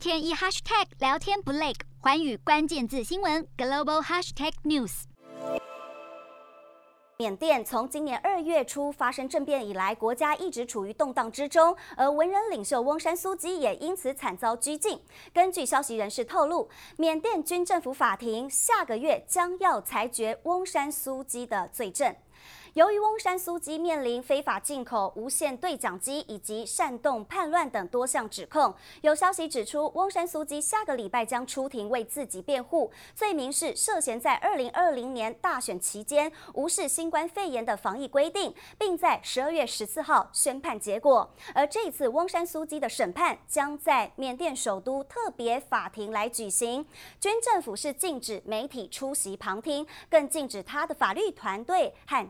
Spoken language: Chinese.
天一 hashtag 聊天不累，寰宇关键字新闻 global hashtag news。缅甸从今年二月初发生政变以来，国家一直处于动荡之中，而文人领袖翁山苏姬也因此惨遭拘禁。根据消息人士透露，缅甸军政府法庭下个月将要裁决翁山苏姬的罪证。由于翁山苏姬面临非法进口无线对讲机以及煽动叛乱等多项指控，有消息指出，翁山苏姬下个礼拜将出庭为自己辩护，罪名是涉嫌在二零二零年大选期间无视新冠肺炎的防疫规定，并在十二月十四号宣判结果。而这次翁山苏姬的审判将在缅甸首都特别法庭来举行，军政府是禁止媒体出席旁听，更禁止他的法律团队和